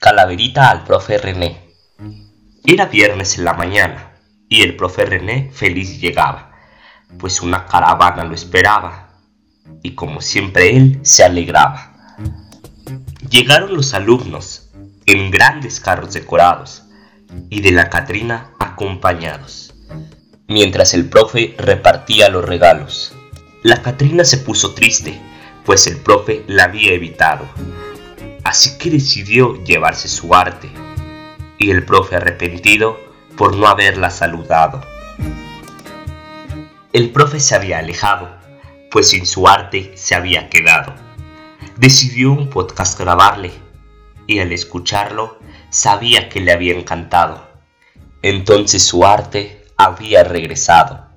Calaverita al profe René. Era viernes en la mañana y el profe René feliz llegaba, pues una caravana lo esperaba y como siempre él se alegraba. Llegaron los alumnos en grandes carros decorados y de la Catrina acompañados, mientras el profe repartía los regalos. La Catrina se puso triste, pues el profe la había evitado así que decidió llevarse su arte, y el profe arrepentido por no haberla saludado. El profe se había alejado, pues sin su arte se había quedado. Decidió un podcast grabarle, y al escucharlo sabía que le había encantado. Entonces su arte había regresado.